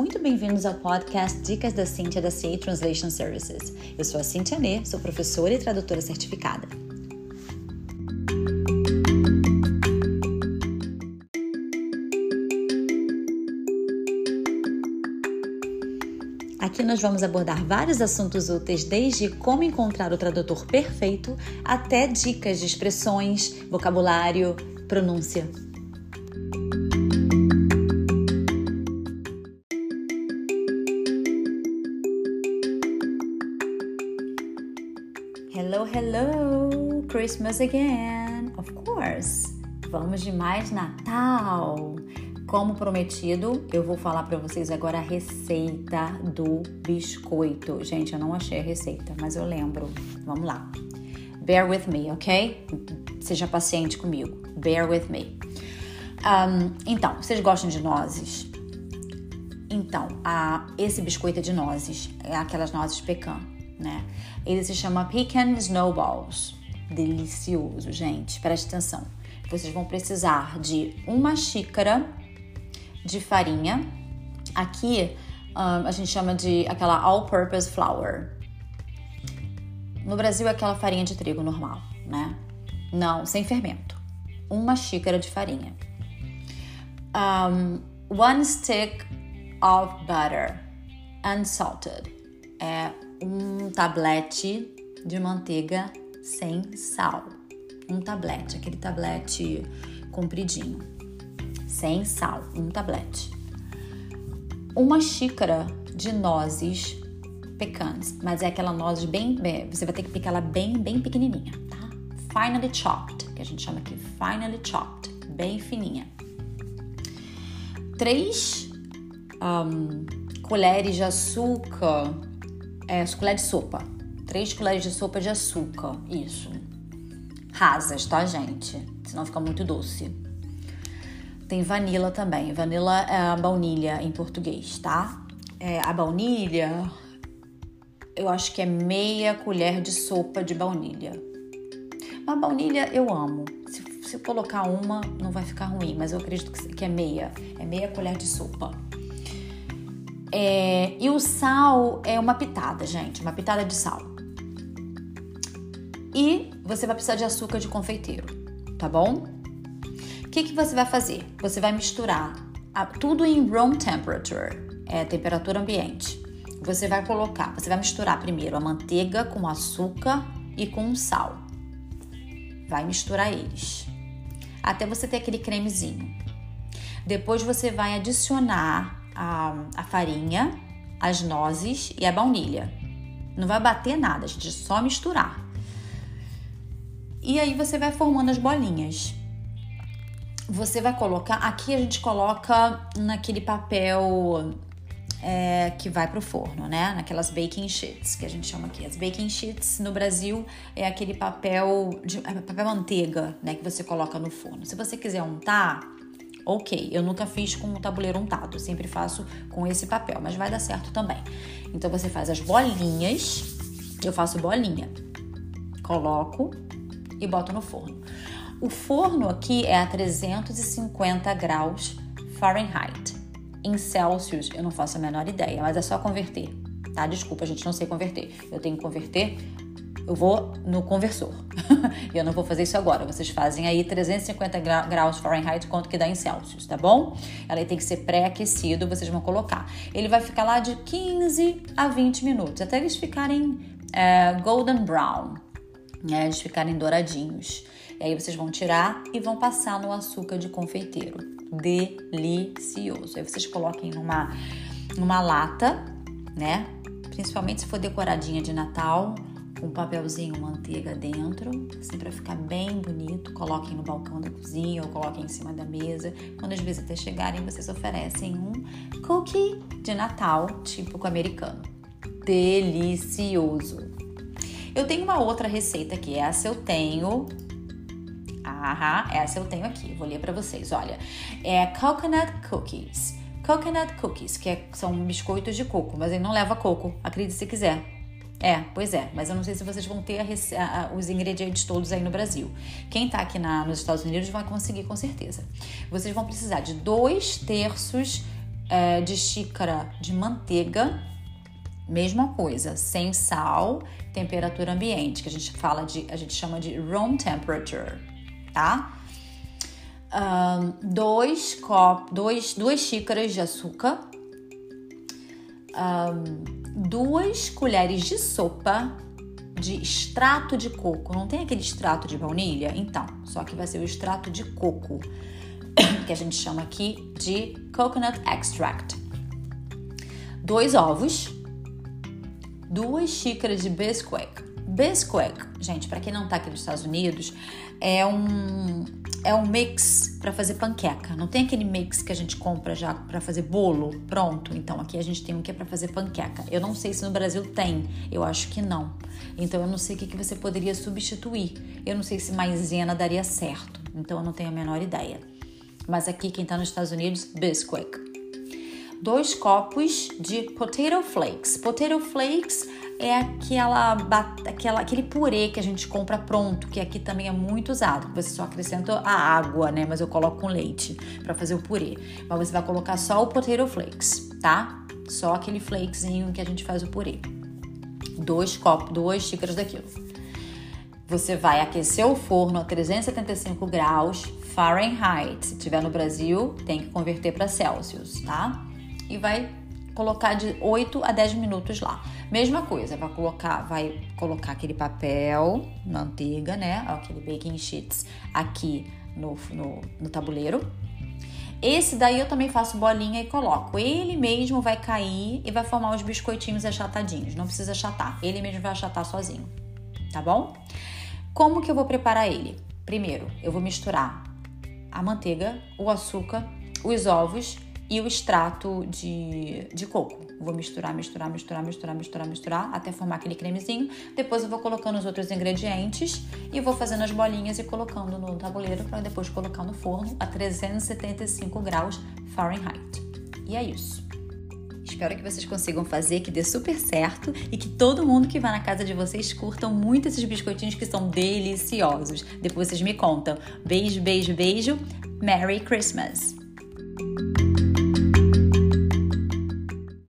muito bem-vindos ao podcast Dicas da Cintia da CA Translation Services. Eu sou a Cintia Nê, sou professora e tradutora certificada. Aqui nós vamos abordar vários assuntos úteis, desde como encontrar o tradutor perfeito até dicas de expressões, vocabulário, pronúncia. Christmas again! Of course! Vamos de mais Natal! Como prometido, eu vou falar para vocês agora a receita do biscoito. Gente, eu não achei a receita, mas eu lembro. Vamos lá. Bear with me, ok? Seja paciente comigo. Bear with me. Um, então, vocês gostam de nozes? Então, a, esse biscoito é de nozes, é aquelas nozes pecan, né? Ele se chama Pecan Snowballs. Delicioso, gente. Preste atenção. Vocês vão precisar de uma xícara de farinha. Aqui um, a gente chama de aquela all-purpose flour. No Brasil é aquela farinha de trigo normal, né? Não, sem fermento. Uma xícara de farinha. Um, one stick of butter, unsalted. É um tablete de manteiga sem sal. Um tablete, aquele tablete compridinho sem sal, um tablete. Uma xícara de nozes pecans, mas é aquela noz bem, você vai ter que picar ela bem, bem pequenininha, tá? Finely chopped, que a gente chama aqui finely chopped, bem fininha. Três um, colheres de açúcar, é, colheres de sopa, três colheres de sopa de açúcar, isso. Rasas, tá, gente? Senão fica muito doce. Tem vanila também. Vanila é a baunilha em português, tá? É, a baunilha, eu acho que é meia colher de sopa de baunilha. A baunilha eu amo. Se, se colocar uma, não vai ficar ruim, mas eu acredito que é meia. É meia colher de sopa. É, e o sal é uma pitada, gente, uma pitada de sal. E você vai precisar de açúcar de confeiteiro, tá bom? O que, que você vai fazer? Você vai misturar a, tudo em room temperature, é temperatura ambiente. Você vai colocar, você vai misturar primeiro a manteiga com açúcar e com sal. Vai misturar eles até você ter aquele cremezinho. Depois você vai adicionar a, a farinha, as nozes e a baunilha. Não vai bater nada, gente, é só misturar. E aí você vai formando as bolinhas você vai colocar. Aqui a gente coloca naquele papel é, que vai pro forno, né? Naquelas baking sheets que a gente chama aqui. As baking sheets no Brasil é aquele papel de é papel manteiga, né? Que você coloca no forno. Se você quiser untar, ok. Eu nunca fiz com o tabuleiro untado, eu sempre faço com esse papel, mas vai dar certo também. Então você faz as bolinhas, eu faço bolinha, coloco e boto no forno. O forno aqui é a 350 graus Fahrenheit. Em Celsius eu não faço a menor ideia, mas é só converter, tá? Desculpa, a gente não sei converter. Eu tenho que converter, eu vou no conversor. eu não vou fazer isso agora. Vocês fazem aí 350 graus Fahrenheit, quanto que dá em Celsius, tá bom? Ela tem que ser pré-aquecido, vocês vão colocar. Ele vai ficar lá de 15 a 20 minutos, até eles ficarem é, golden brown, né? Eles ficarem douradinhos. E aí vocês vão tirar e vão passar no açúcar de confeiteiro. Delicioso. Aí vocês coloquem numa, numa lata, né? Principalmente se for decoradinha de Natal, com um papelzinho manteiga dentro, assim para ficar bem bonito. Coloquem no balcão da cozinha ou coloquem em cima da mesa. Quando as visitas chegarem, vocês oferecem um cookie de Natal típico americano. Delicioso. Eu tenho uma outra receita que essa eu tenho Aham, essa eu tenho aqui, vou ler para vocês. Olha, é coconut cookies. Coconut cookies, que é, são biscoitos de coco, mas ele não leva coco, acredite se quiser. É, pois é, mas eu não sei se vocês vão ter a, a, os ingredientes todos aí no Brasil. Quem tá aqui na, nos Estados Unidos vai conseguir com certeza. Vocês vão precisar de dois terços é, de xícara de manteiga, mesma coisa, sem sal, temperatura ambiente, que a gente fala de, a gente chama de room temperature, tá? Um, dois, cop, dois, duas xícaras de açúcar, um, duas colheres de sopa de extrato de coco. Não tem aquele extrato de baunilha? Então, só que vai ser o extrato de coco, que a gente chama aqui de coconut extract. Dois ovos, duas xícaras de Bisquick. Bisquick, gente, para quem não tá aqui nos Estados Unidos, é um é um mix para fazer panqueca. Não tem aquele mix que a gente compra já para fazer bolo pronto. Então aqui a gente tem um que é para fazer panqueca. Eu não sei se no Brasil tem. Eu acho que não. Então eu não sei o que, que você poderia substituir. Eu não sei se maisena daria certo. Então eu não tenho a menor ideia. Mas aqui quem está nos Estados Unidos, Bisquick. Dois copos de potato flakes. Potato flakes é aquela, aquela, aquele purê que a gente compra pronto, que aqui também é muito usado. Você só acrescenta a água, né? Mas eu coloco com leite para fazer o purê. Mas você vai colocar só o potato flakes, tá? Só aquele flakezinho que a gente faz o purê. Dois copos, duas xícaras daquilo. Você vai aquecer o forno a 375 graus Fahrenheit. Se tiver no Brasil, tem que converter para Celsius, tá? E vai colocar de 8 a 10 minutos lá. Mesma coisa, vai colocar, vai colocar aquele papel, manteiga, né? Aquele baking sheets aqui no, no, no tabuleiro. Esse daí eu também faço bolinha e coloco. Ele mesmo vai cair e vai formar os biscoitinhos achatadinhos. Não precisa achatar, ele mesmo vai achatar sozinho, tá bom? Como que eu vou preparar ele? Primeiro, eu vou misturar a manteiga, o açúcar, os ovos e o extrato de, de coco. Vou misturar, misturar, misturar, misturar, misturar, misturar até formar aquele cremezinho. Depois eu vou colocando os outros ingredientes e vou fazendo as bolinhas e colocando no tabuleiro para depois colocar no forno a 375 graus Fahrenheit. E é isso. Espero que vocês consigam fazer, que dê super certo e que todo mundo que vai na casa de vocês curtam muito esses biscoitinhos que são deliciosos. Depois vocês me contam. Beijo, beijo, beijo. Merry Christmas!